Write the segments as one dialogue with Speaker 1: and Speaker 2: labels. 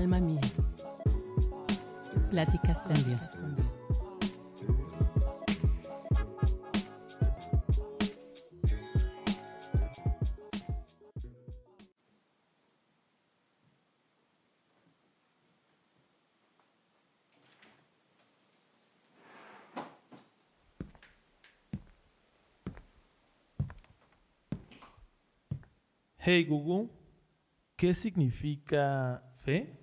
Speaker 1: Alma mía. Pláticas con Dios.
Speaker 2: Hey Google, ¿qué significa fe?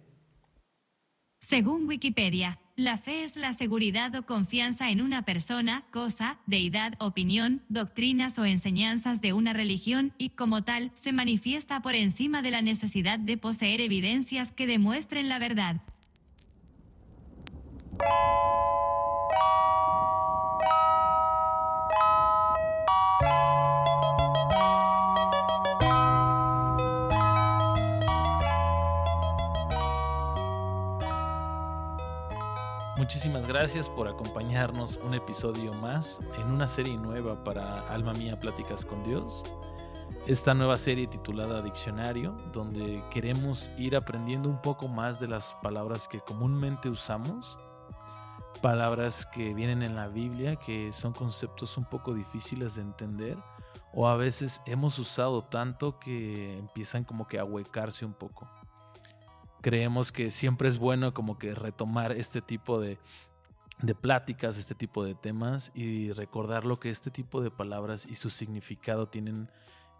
Speaker 3: Según Wikipedia, la fe es la seguridad o confianza en una persona, cosa, deidad, opinión, doctrinas o enseñanzas de una religión y, como tal, se manifiesta por encima de la necesidad de poseer evidencias que demuestren la verdad.
Speaker 2: Muchísimas gracias por acompañarnos un episodio más en una serie nueva para Alma Mía Pláticas con Dios. Esta nueva serie titulada Diccionario, donde queremos ir aprendiendo un poco más de las palabras que comúnmente usamos, palabras que vienen en la Biblia, que son conceptos un poco difíciles de entender, o a veces hemos usado tanto que empiezan como que a huecarse un poco creemos que siempre es bueno como que retomar este tipo de, pláticas, este tipo de temas y recordar lo que este tipo de palabras y su significado tienen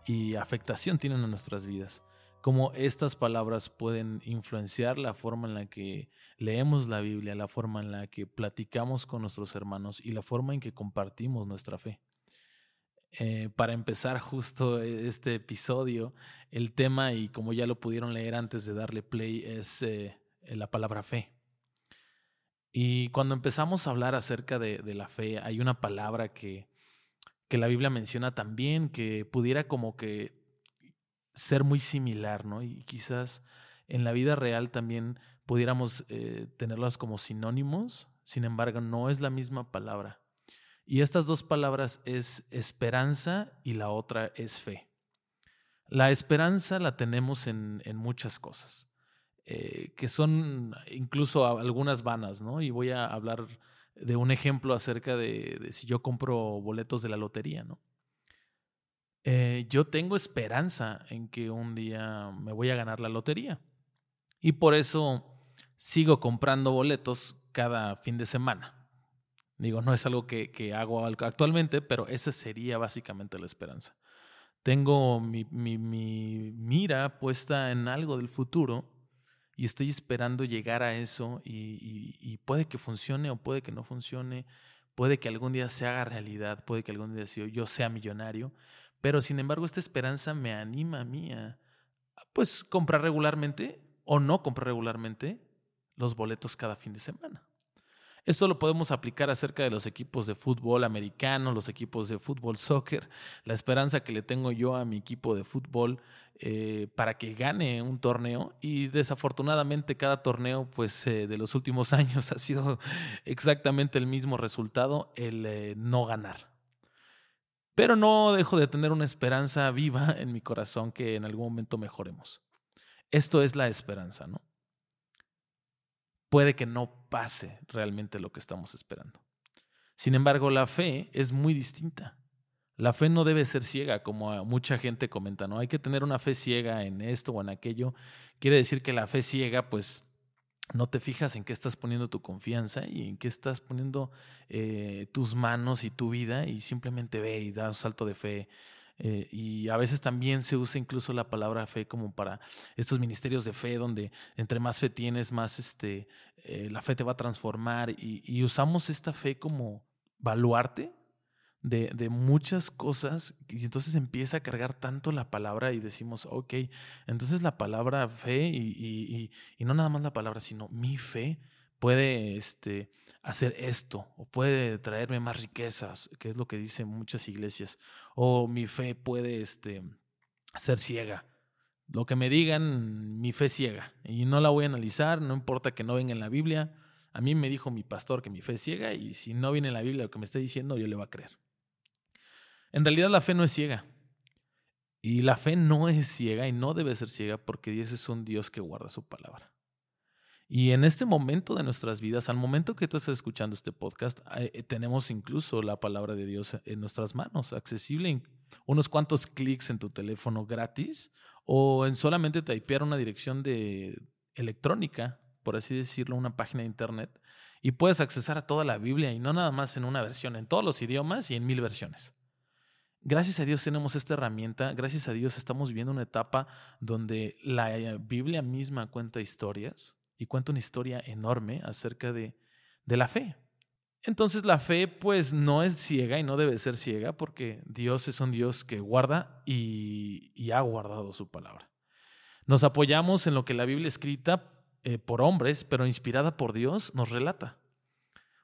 Speaker 2: y afectación tienen en nuestras vidas. Cómo estas palabras pueden influenciar la forma en la que leemos la Biblia, la forma en la que platicamos con nuestros hermanos y la forma en que compartimos nuestra fe. Eh, para empezar justo e, este episodio, el tema, y como ya lo pudieron leer antes de darle play, es eh, la palabra fe. Y cuando empezamos a hablar acerca de, la fe, hay una palabra que, que, la Biblia menciona también, que pudiera como que ser muy similar, ¿no? Y quizás en la vida real también pudiéramos eh, tenerlas como sinónimos, sin embargo, no es la misma palabra. Y estas dos palabras es esperanza y la otra es fe. La esperanza la tenemos en, muchas cosas, eh, que son incluso algunas vanas, ¿no? Y voy a hablar de un ejemplo acerca de, si yo compro boletos de la lotería, ¿no? Eh, yo tengo esperanza en que un día me voy a ganar la lotería. Y por eso sigo comprando boletos cada fin de semana. Digo, no es algo que, hago actualmente, pero esa sería básicamente la esperanza. Tengo mi, mira puesta en algo del futuro y estoy esperando llegar a eso y, puede que funcione o puede que no funcione, puede que algún día se haga realidad, puede que algún día yo sea millonario, pero sin embargo esta esperanza me anima a mí a pues comprar regularmente o no comprar regularmente los boletos cada fin de semana. Esto lo podemos aplicar acerca de los equipos de fútbol americano, los equipos de fútbol soccer, la esperanza que le tengo yo a mi equipo de fútbol eh, para que gane un torneo y desafortunadamente cada torneo pues eh, de los últimos años ha sido exactamente el mismo resultado, el eh, no ganar. Pero no dejo de tener una esperanza viva en mi corazón que en algún momento mejoremos. Esto es la esperanza, ¿no? Puede que no pase realmente lo que estamos esperando. Sin embargo, la fe es muy distinta. La fe no debe ser ciega, como mucha gente comenta, ¿no? Hay que tener una fe ciega en esto o en aquello. Quiere decir que la fe ciega, pues, no te fijas en qué estás poniendo tu confianza y en qué estás poniendo eh, tus manos y tu vida y simplemente ve y da un salto de fe eh, y a veces también se usa incluso la palabra fe como para estos ministerios de fe donde entre más fe tienes, más este, eh, la fe te va a transformar y, usamos esta fe como baluarte de, de, muchas cosas y entonces empieza a cargar tanto la palabra y decimos, ok, entonces la palabra fe y, y, y no nada más la palabra, sino mi fe puede este, hacer esto o puede traerme más riquezas, que es lo que dicen muchas iglesias, o mi fe puede este, ser ciega. Lo que me digan, mi fe ciega y no la voy a analizar, no importa que no venga en la Biblia. A mí me dijo mi pastor que mi fe es ciega y si no viene en la Biblia lo que me esté diciendo, yo le voy a creer. En realidad la fe no es ciega. Y la fe no es ciega y no debe ser ciega porque Dios es un Dios que guarda su palabra. Y en este momento de nuestras vidas, al momento que tú estás escuchando este podcast, eh, tenemos incluso la palabra de Dios en nuestras manos, accesible en unos cuantos clics en tu teléfono gratis o en solamente typear una dirección de electrónica, por así decirlo, una página de internet, y puedes accesar a toda la Biblia y no nada más en una versión, en todos los idiomas y en mil versiones. Gracias a Dios tenemos esta herramienta, gracias a Dios estamos viviendo una etapa donde la eh, Biblia misma cuenta historias y cuenta una historia enorme acerca de, de la fe. Entonces la fe pues no es ciega y no debe ser ciega porque Dios es un Dios que guarda y, ha guardado su palabra. Nos apoyamos en lo que la Biblia escrita eh, por hombres, pero inspirada por Dios, nos relata.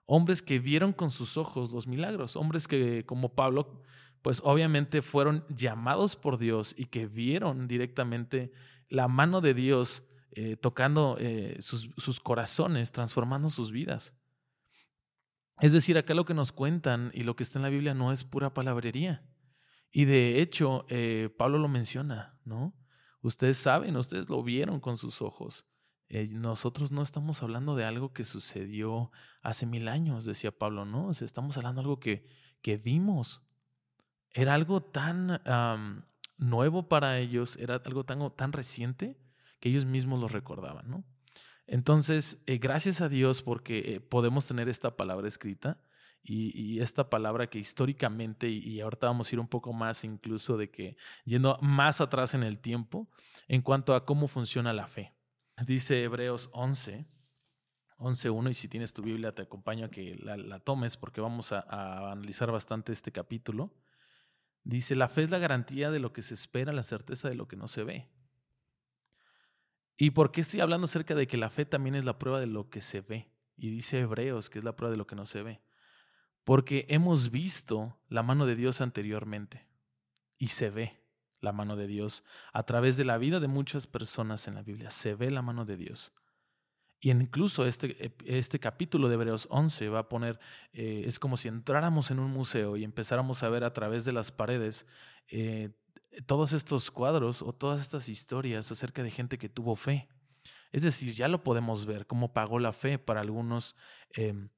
Speaker 2: Hombres que vieron con sus ojos los milagros, hombres que como Pablo pues obviamente fueron llamados por Dios y que vieron directamente la mano de Dios eh, tocando eh, sus, corazones, transformando sus vidas. Es decir, acá lo que nos cuentan y lo que está en la Biblia no es pura palabrería. Y de hecho, eh, Pablo lo menciona, ¿no? Ustedes saben, ustedes lo vieron con sus ojos. nosotros no estamos hablando de algo que sucedió hace mil años, decía Pablo, ¿no? estamos hablando de algo que, que vimos, era algo tan nuevo para ellos, era algo tan, tan reciente que ellos mismos lo recordaban, ¿no? Entonces, eh, gracias a Dios porque eh, podemos tener esta palabra escrita y, esta palabra que históricamente, y, ahorita vamos a ir un poco más incluso de que yendo más atrás en el tiempo en cuanto a cómo funciona la fe. Dice Hebreos 11, 11.1 y si tienes tu Biblia te acompaño a que la, tomes porque vamos a analizar bastante este capítulo. Dice, la fe es la garantía de lo que se espera, la certeza de lo que no se ve. ¿Y por qué estoy hablando acerca de que la fe también es la prueba de lo que se ve? Y dice Hebreos que es la prueba de lo que no se ve. Porque hemos visto la mano de Dios anteriormente y se ve la mano de Dios a través de la vida de muchas personas en la Biblia. Se ve la mano de Dios. Y incluso este, este capítulo de Hebreos 11 va a poner, eh, es como si entráramos en un museo y empezáramos a ver a través de las paredes eh, todos estos cuadros o todas estas historias acerca de gente que tuvo fe. Es decir, ya lo podemos ver, cómo pagó la fe para, algunos, em,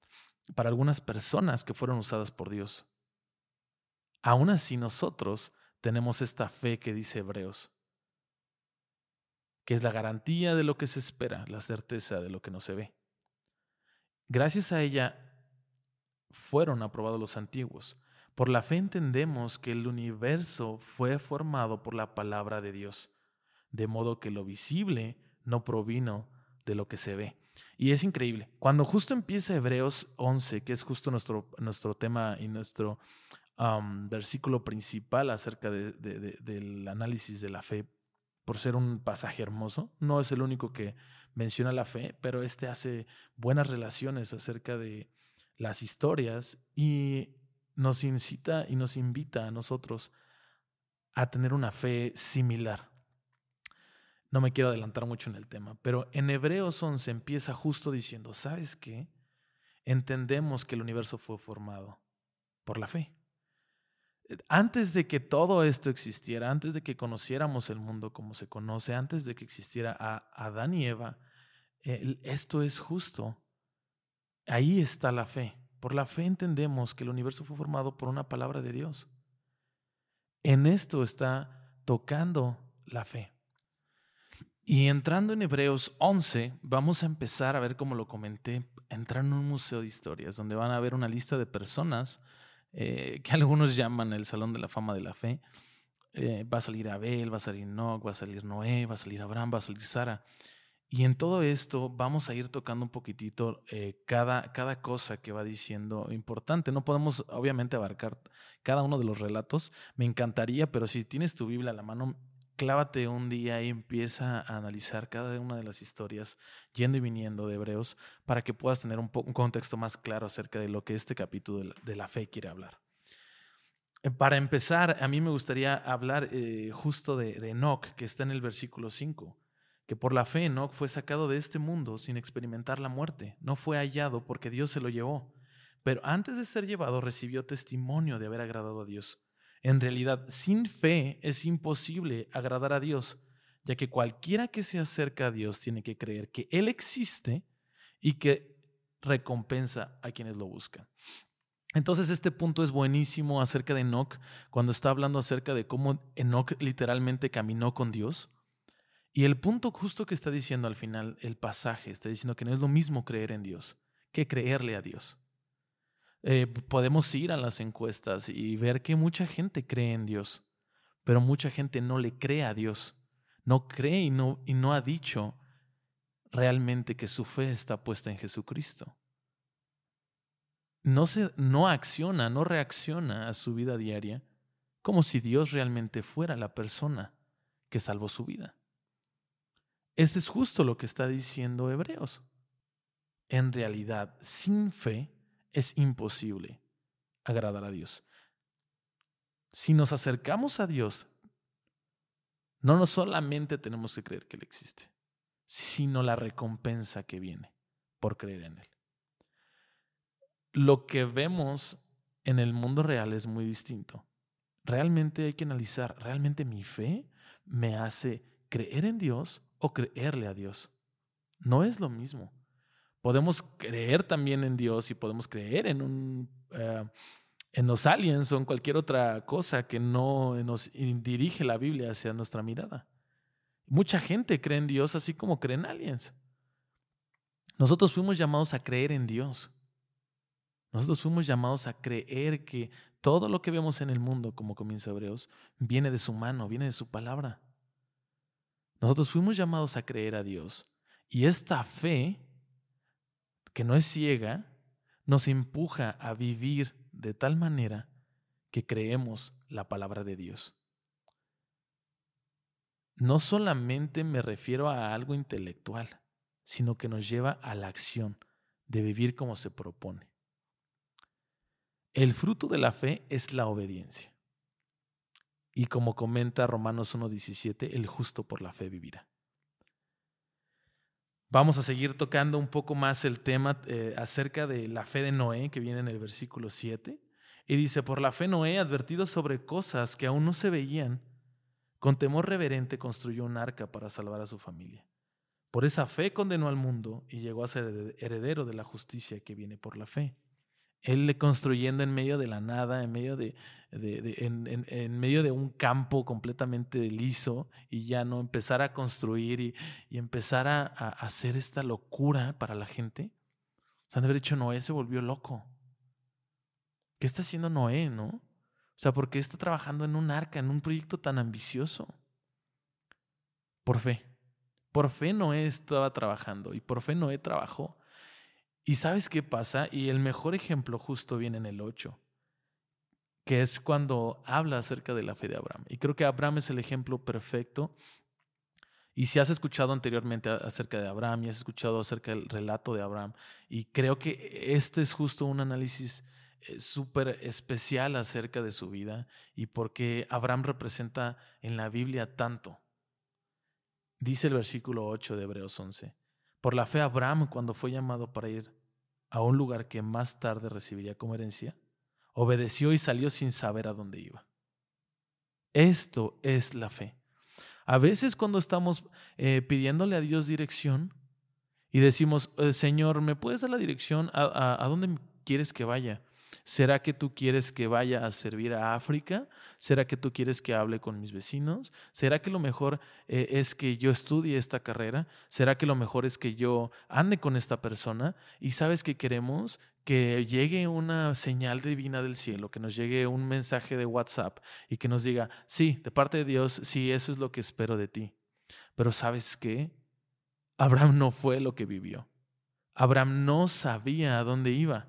Speaker 2: para algunas personas que fueron usadas por Dios. Aún así nosotros tenemos esta fe que dice Hebreos que es la garantía de lo que se espera, la certeza de lo que no se ve. Gracias a ella fueron aprobados los antiguos. Por la fe entendemos que el universo fue formado por la palabra de Dios, de modo que lo visible no provino de lo que se ve. Y es increíble. Cuando justo empieza Hebreos 11, que es justo nuestro, nuestro tema y nuestro versículo principal acerca del análisis de la fe, por ser un pasaje hermoso. No es el único que menciona la fe, pero este hace buenas relaciones acerca de las historias y nos incita y nos invita a nosotros a tener una fe similar. No me quiero adelantar mucho en el tema, pero en Hebreos 11 empieza justo diciendo, ¿sabes qué? Entendemos que el universo fue formado por la fe antes de que todo esto existiera, antes de que conociéramos el mundo como se conoce, antes de que existiera a Adán y Eva, esto es justo. Ahí está la fe. Por la fe entendemos que el universo fue formado por una palabra de Dios. En esto está tocando la fe. Y entrando en Hebreos 11, vamos a empezar a ver, como lo comenté, entrar en un museo de historias, donde van a ver una lista de personas eh, que algunos llaman el Salón de la Fama de la Fe. Eh, va a salir Abel, va a salir Enoch, va a salir Noé, va a salir Abraham, va a salir Sara. Y en todo esto vamos a ir tocando un poquitito eh, cada, cada cosa que va diciendo importante. No podemos obviamente abarcar cada uno de los relatos. Me encantaría, pero si tienes tu Biblia a la mano, clávate un día y empieza a analizar cada una de las historias, yendo y viniendo de Hebreos, para que puedas tener un, un contexto más claro acerca de lo que este capítulo de la, fe quiere hablar. Eh, para empezar, a mí me gustaría hablar eh, justo de, de Enoch, que está en el versículo 5, que por la fe Enoch fue sacado de este mundo sin experimentar la muerte, no fue hallado porque Dios se lo llevó, pero antes de ser llevado recibió testimonio de haber agradado a Dios. En realidad, sin fe es imposible agradar a Dios, ya que cualquiera que se acerca a Dios tiene que creer que Él existe y que recompensa a quienes lo buscan. Entonces este punto es buenísimo acerca de Enoch, cuando está hablando acerca de cómo Enoch literalmente caminó con Dios. Y el punto justo que está diciendo al final el pasaje, está diciendo que no es lo mismo creer en Dios que creerle a Dios. Eh, podemos ir a las encuestas y ver que mucha gente cree en Dios, pero mucha gente no le cree a Dios, no cree y no, y no ha dicho realmente que su fe está puesta en Jesucristo no, se, no acciona, no reacciona a su vida diaria como si Dios realmente fuera la persona que salvó su vida. Este es justo lo que está diciendo Hebreos. En realidad, sin fe es imposible agradar a Dios. Si nos acercamos a Dios, no, no solamente tenemos que creer que Él existe, sino la recompensa que viene por creer en Él lo que vemos en el mundo real es muy distinto. Realmente hay que analizar, ¿realmente mi fe me hace creer en Dios creerle a Dios? No es lo mismo. Podemos creer también en Dios y podemos creer en un... Eh, en los aliens o en cualquier otra cosa que no nos dirige la Biblia hacia nuestra mirada. Mucha gente cree en Dios así como creen aliens. Nosotros fuimos llamados a creer en Dios. Nosotros fuimos llamados a creer que todo lo que vemos en el mundo, como comienza Hebreos, viene de su mano, viene de su palabra. Nosotros fuimos llamados a creer a Dios. Y esta fe, que no es ciega, nos empuja a vivir de tal manera que creemos la palabra de Dios. No solamente me refiero a algo intelectual, sino que nos lleva a la acción de vivir como se propone. El fruto de la fe es la obediencia. Y como comenta Romanos 1.17, el justo por la fe vivirá. Vamos a seguir tocando un poco más el tema eh, acerca de la fe de Noé, que viene en el versículo 7. Y dice, por la fe Noé, advertido sobre cosas que aún no se veían, con temor reverente construyó un arca para salvar a su familia. Por esa fe condenó al mundo y llegó a ser heredero de la justicia que viene por la fe. Él construyendo en medio de la nada, en medio de, en, medio de un campo completamente liso y ya no empezar a construir y, empezar a, hacer esta locura para la gente. O sea, de haber dicho Noé se volvió loco. ¿Qué está haciendo Noé, no? O sea, ¿por qué está trabajando en un arca, en un proyecto tan ambicioso? Por fe. Por fe Noé estaba trabajando y por fe Noé trabajó. ¿Y sabes qué pasa? Y el mejor ejemplo justo viene en el 8, que es cuando habla acerca de la fe de Abraham. Y creo que Abraham es el ejemplo perfecto. Y si has escuchado anteriormente acerca de Abraham y has escuchado acerca del relato de Abraham, y creo que este es justo un análisis eh, súper especial acerca de su vida y por qué Abraham representa en la Biblia tanto. Dice el versículo 8 de Hebreos 11. Por la fe Abraham, cuando fue llamado para ir a un lugar que más tarde recibiría como herencia, obedeció y salió sin saber a dónde iba. Esto es la fe. A veces cuando estamos eh, pidiéndole a Dios dirección y decimos, eh, Señor, ¿me puedes dar la dirección a, a dónde quieres que vaya? ¿Será que tú quieres que vaya a servir a África? ¿Será que tú quieres que hable con mis vecinos? ¿Será que lo mejor eh, es que yo estudie esta carrera? ¿Será que lo mejor es que yo ande con esta persona? Y sabes que queremos que llegue una señal divina del cielo, que nos llegue un mensaje de WhatsApp y que nos diga, sí, de parte de Dios, sí, eso es lo que espero de ti. Pero sabes qué? Abraham no fue lo que vivió. Abraham no sabía a dónde iba.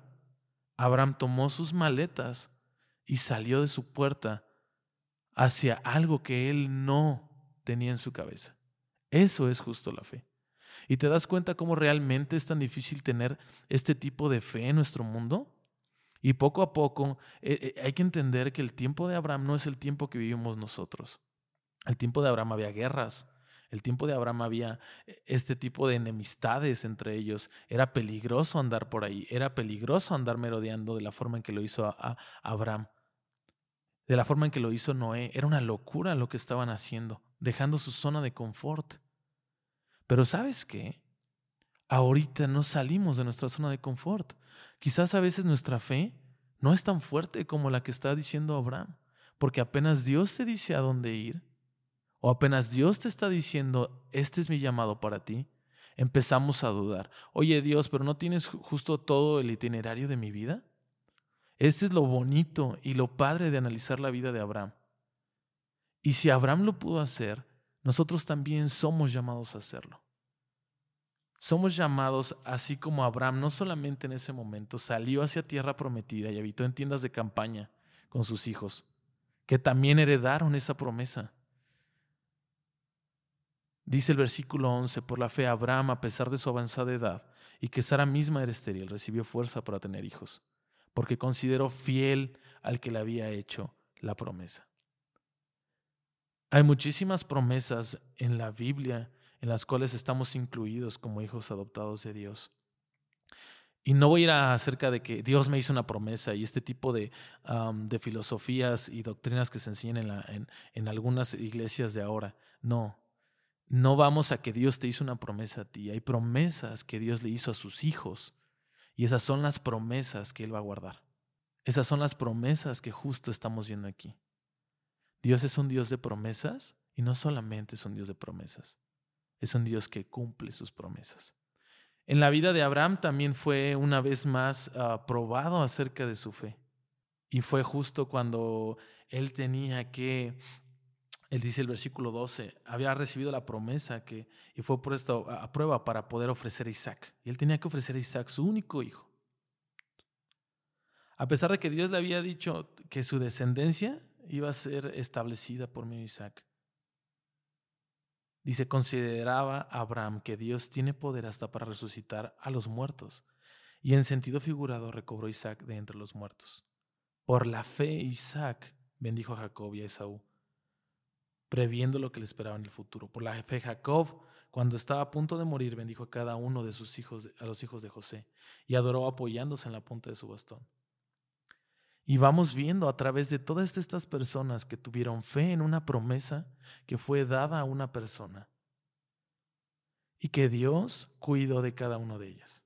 Speaker 2: Abraham tomó sus maletas y salió de su puerta hacia algo que él no tenía en su cabeza. Eso es justo la fe. ¿Y te das cuenta cómo realmente es tan difícil tener este tipo de fe en nuestro mundo? Y poco a poco eh, eh, hay que entender que el tiempo de Abraham no es el tiempo que vivimos nosotros. El tiempo de Abraham había guerras, el tiempo de Abraham había eh, este tipo de enemistades entre ellos. Era peligroso andar por ahí, era peligroso andar merodeando de la forma en que lo hizo a, Abraham. de la forma en que lo hizo Noé. Era una locura lo que estaban haciendo, dejando su zona de confort. Pero ¿sabes qué? Ahorita no salimos de nuestra zona de confort. Quizás a veces nuestra fe no es tan fuerte como la que está diciendo Abraham, porque apenas Dios te dice a dónde ir, o apenas Dios te está diciendo, este es mi llamado para ti, empezamos a dudar. Oye Dios, pero ¿no tienes justo todo el itinerario de mi vida? Este es lo bonito y lo padre de analizar la vida de Abraham. Y si Abraham lo pudo hacer, nosotros también somos llamados a hacerlo. Somos llamados, así como Abraham, no solamente en ese momento salió hacia tierra prometida y habitó en tiendas de campaña con sus hijos, que también heredaron esa promesa. Dice el versículo 11, por la fe Abraham, a pesar de su avanzada edad, y que Sara misma era estéril, recibió fuerza para tener hijos, porque consideró fiel al que le había hecho la promesa. Hay muchísimas promesas en la Biblia en las cuales estamos incluidos como hijos adoptados de Dios. Y no voy a ir acerca de que Dios me hizo una promesa y este tipo de, de filosofías y doctrinas que se enseñan en, en, en algunas iglesias de ahora. No, no vamos a que Dios te hizo una promesa a ti. Hay promesas que Dios le hizo a sus hijos y esas son las promesas que Él va a guardar. Esas son las promesas que justo estamos viendo aquí. Dios es un Dios de promesas y no solamente es un Dios de promesas es un Dios que cumple sus promesas. En la vida de Abraham también fue una vez más ah, probado acerca de su fe. Y fue justo cuando él tenía que, él dice el versículo 12, había recibido la promesa que, y fue puesto a prueba para poder ofrecer a Isaac. Y él tenía que ofrecer a Isaac, su único hijo. A pesar de que Dios le había dicho que su descendencia iba a ser establecida por medio de Isaac. Dice, consideraba Abraham que Dios tiene poder hasta para resucitar a los muertos. Y en sentido figurado recobró Isaac de entre los muertos. Por la fe Isaac bendijo a Jacob y a Esaú, previendo lo que le esperaba en el futuro. Por la fe Jacob, cuando estaba a punto de morir, bendijo a cada uno de sus hijos, a los hijos de José, y adoró apoyándose en la punta de su bastón. Y vamos viendo a través de todas estas personas que tuvieron fe en una promesa que fue dada a una persona y que Dios cuidó de cada una de ellas.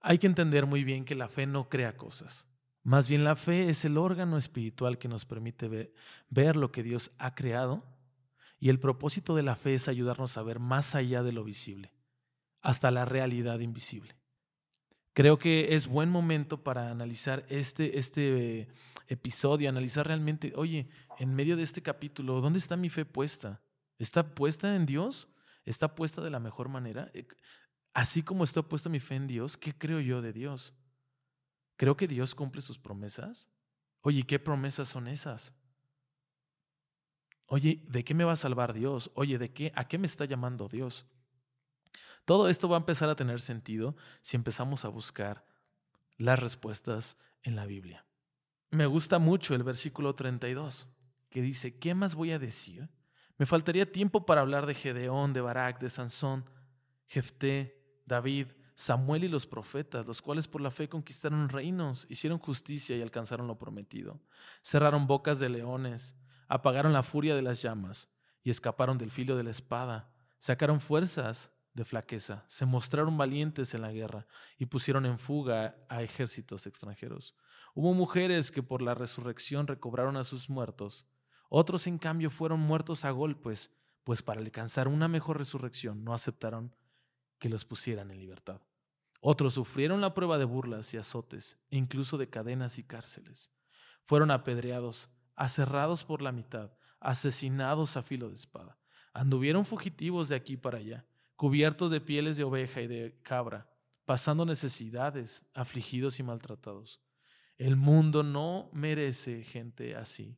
Speaker 2: Hay que entender muy bien que la fe no crea cosas. Más bien la fe es el órgano espiritual que nos permite ver, lo que Dios ha creado y el propósito de la fe es ayudarnos a ver más allá de lo visible, hasta la realidad invisible. Creo que es buen momento para analizar este, este episodio, analizar realmente, oye, en medio de este capítulo, ¿dónde está mi fe puesta? ¿Está puesta en Dios? ¿Está puesta de la mejor manera? Eh, así como está puesta mi fe en Dios, ¿qué creo yo de Dios? ¿Creo que Dios cumple sus promesas? Oye, ¿qué promesas son esas? Oye, ¿de qué me va a salvar Dios? Oye, ¿de qué? ¿A qué me está llamando Dios? Todo esto va a empezar a tener sentido si empezamos a buscar las respuestas en la Biblia. Me gusta mucho el versículo 32, que dice, ¿qué más voy a decir? Me faltaría tiempo para hablar de Gedeón, de Barak, de Sansón, Jefté, David, Samuel y los profetas, los cuales por la fe conquistaron reinos, hicieron justicia y alcanzaron lo prometido. Cerraron bocas de leones, apagaron la furia de las llamas y escaparon del filo de la espada. Sacaron fuerzas de flaqueza, se mostraron valientes en la guerra y pusieron en fuga a ejércitos extranjeros. Hubo mujeres que por la resurrección recobraron a sus muertos, otros en cambio fueron muertos a golpes, pues para alcanzar una mejor resurrección no aceptaron que los pusieran en libertad. Otros sufrieron la prueba de burlas y azotes, e incluso de cadenas y cárceles. Fueron apedreados, aserrados por la mitad, asesinados a filo de espada. Anduvieron fugitivos de aquí para allá cubiertos de pieles de oveja y de cabra, pasando necesidades, afligidos y maltratados. El mundo no merece gente así.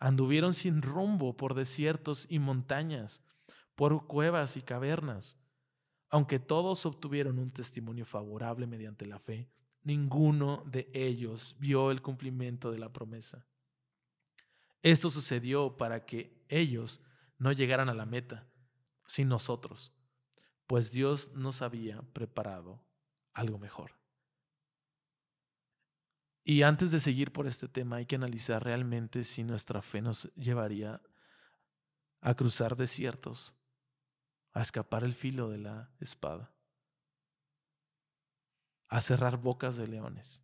Speaker 2: Anduvieron sin rumbo por desiertos y montañas, por cuevas y cavernas. Aunque todos obtuvieron un testimonio favorable mediante la fe, ninguno de ellos vio el cumplimiento de la promesa. Esto sucedió para que ellos no llegaran a la meta, sin nosotros pues Dios nos había preparado algo mejor. Y antes de seguir por este tema, hay que analizar realmente si nuestra fe nos llevaría a cruzar desiertos, a escapar el filo de la espada, a cerrar bocas de leones.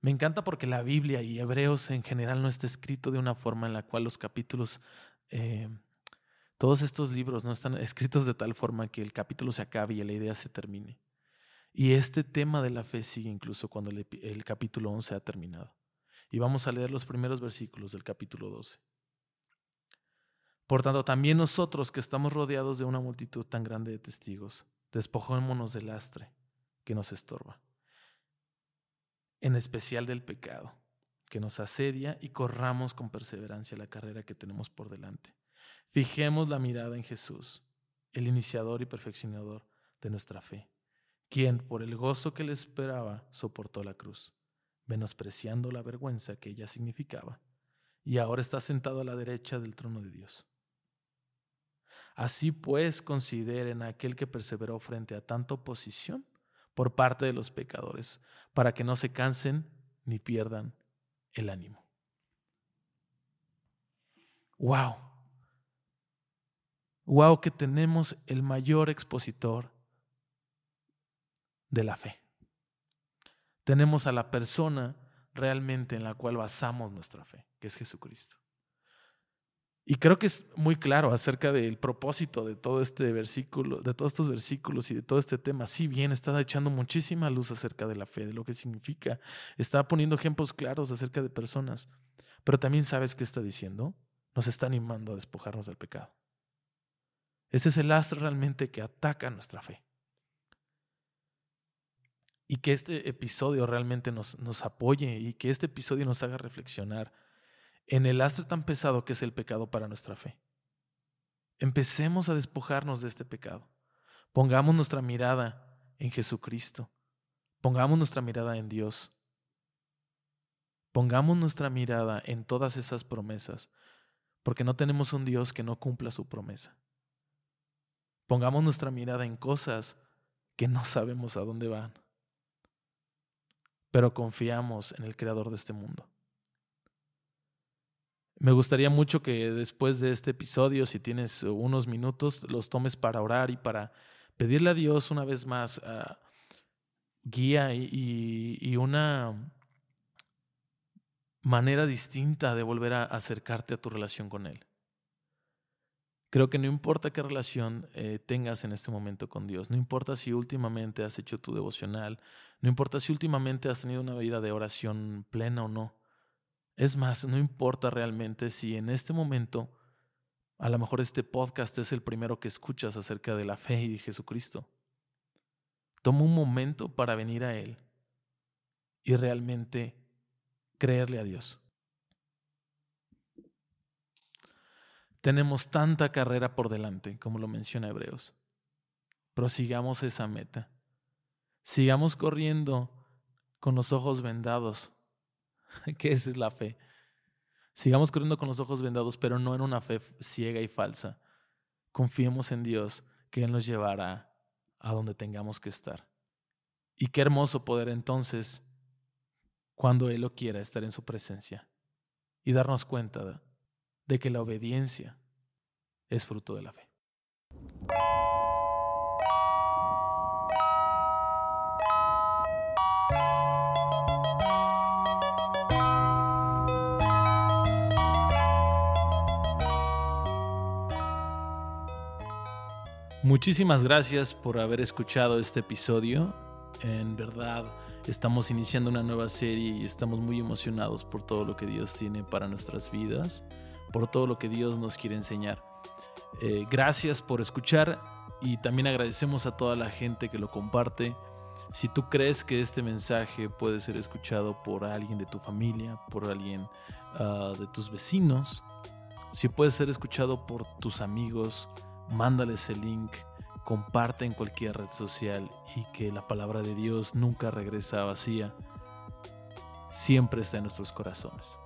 Speaker 2: Me encanta porque la Biblia y Hebreos en general no está escrito de una forma en la cual los capítulos, eh, todos estos libros no están escritos de tal forma que el capítulo se acabe y la idea se termine. Y este tema de la fe sigue incluso cuando el, el capítulo 11 ha terminado. Y vamos a leer los primeros versículos del capítulo 12. Por tanto, también nosotros que estamos rodeados de una multitud tan grande de testigos, despojémonos del lastre que nos estorba, en especial del pecado que nos asedia y corramos con perseverancia la carrera que tenemos por delante. Fijemos la mirada en Jesús, el iniciador y perfeccionador de nuestra fe, quien por el gozo que le esperaba soportó la cruz, menospreciando la vergüenza que ella significaba, y ahora está sentado a la derecha del trono de Dios. Así pues, consideren a aquel que perseveró frente a tanta oposición por parte de los pecadores, para que no se cansen ni pierdan el ánimo. ¡Wow! ¡Wow! Que tenemos el mayor expositor de la fe. Tenemos a la persona realmente en la cual basamos nuestra fe, que es Jesucristo. Y creo que es muy claro acerca del propósito de todo este versículo, de todos estos versículos y de todo este tema. Si bien está echando muchísima luz acerca de la fe, de lo que significa, está poniendo ejemplos claros acerca de personas, pero también sabes qué está diciendo. Nos está animando a despojarnos del pecado. Este es el astro realmente que ataca nuestra fe. Y que este episodio realmente nos, nos apoye y que este episodio nos haga reflexionar en el lastre tan pesado que es el pecado para nuestra fe. Empecemos a despojarnos de este pecado. Pongamos nuestra mirada en Jesucristo. Pongamos nuestra mirada en Dios. Pongamos nuestra mirada en todas esas promesas, porque no tenemos un Dios que no cumpla su promesa. Pongamos nuestra mirada en cosas que no sabemos a dónde van, pero confiamos en el Creador de este mundo. Me gustaría mucho que después de este episodio, si tienes unos minutos, los tomes para orar y para pedirle a Dios una vez más ah, guía y, una manera distinta de volver a acercarte a tu relación con Él. Creo que no importa qué relación eh, tengas en este momento con Dios, no importa si últimamente has hecho tu devocional, no importa si últimamente has tenido una vida de oración plena o no. Es más, no importa realmente si en este momento, a lo mejor este podcast es el primero que escuchas acerca de la fe y de Jesucristo. Toma un momento para venir a Él y realmente creerle a Dios. Tenemos tanta carrera por delante, como lo menciona Hebreos. Prosigamos esa meta. Sigamos corriendo con los ojos vendados que esa es la fe. Sigamos corriendo con los ojos vendados, pero no en una fe ciega y falsa. Confiemos en Dios, que Él nos llevará a donde tengamos que estar. Y qué hermoso poder entonces, cuando Él lo quiera, estar en su presencia y darnos cuenta de que la obediencia es fruto de la fe. Muchísimas gracias por haber escuchado este episodio. En verdad, estamos iniciando una nueva serie y estamos muy emocionados por todo lo que Dios tiene para nuestras vidas, por todo lo que Dios nos quiere enseñar. Eh, gracias por escuchar y también agradecemos a toda la gente que lo comparte. Si tú crees que este mensaje puede ser escuchado por alguien de tu familia, por alguien ah, de tus vecinos, si puede ser escuchado por tus amigos, mándales el link, comparte en cualquier red social y que la palabra de Dios nunca regresa vacía, siempre está en nuestros corazones.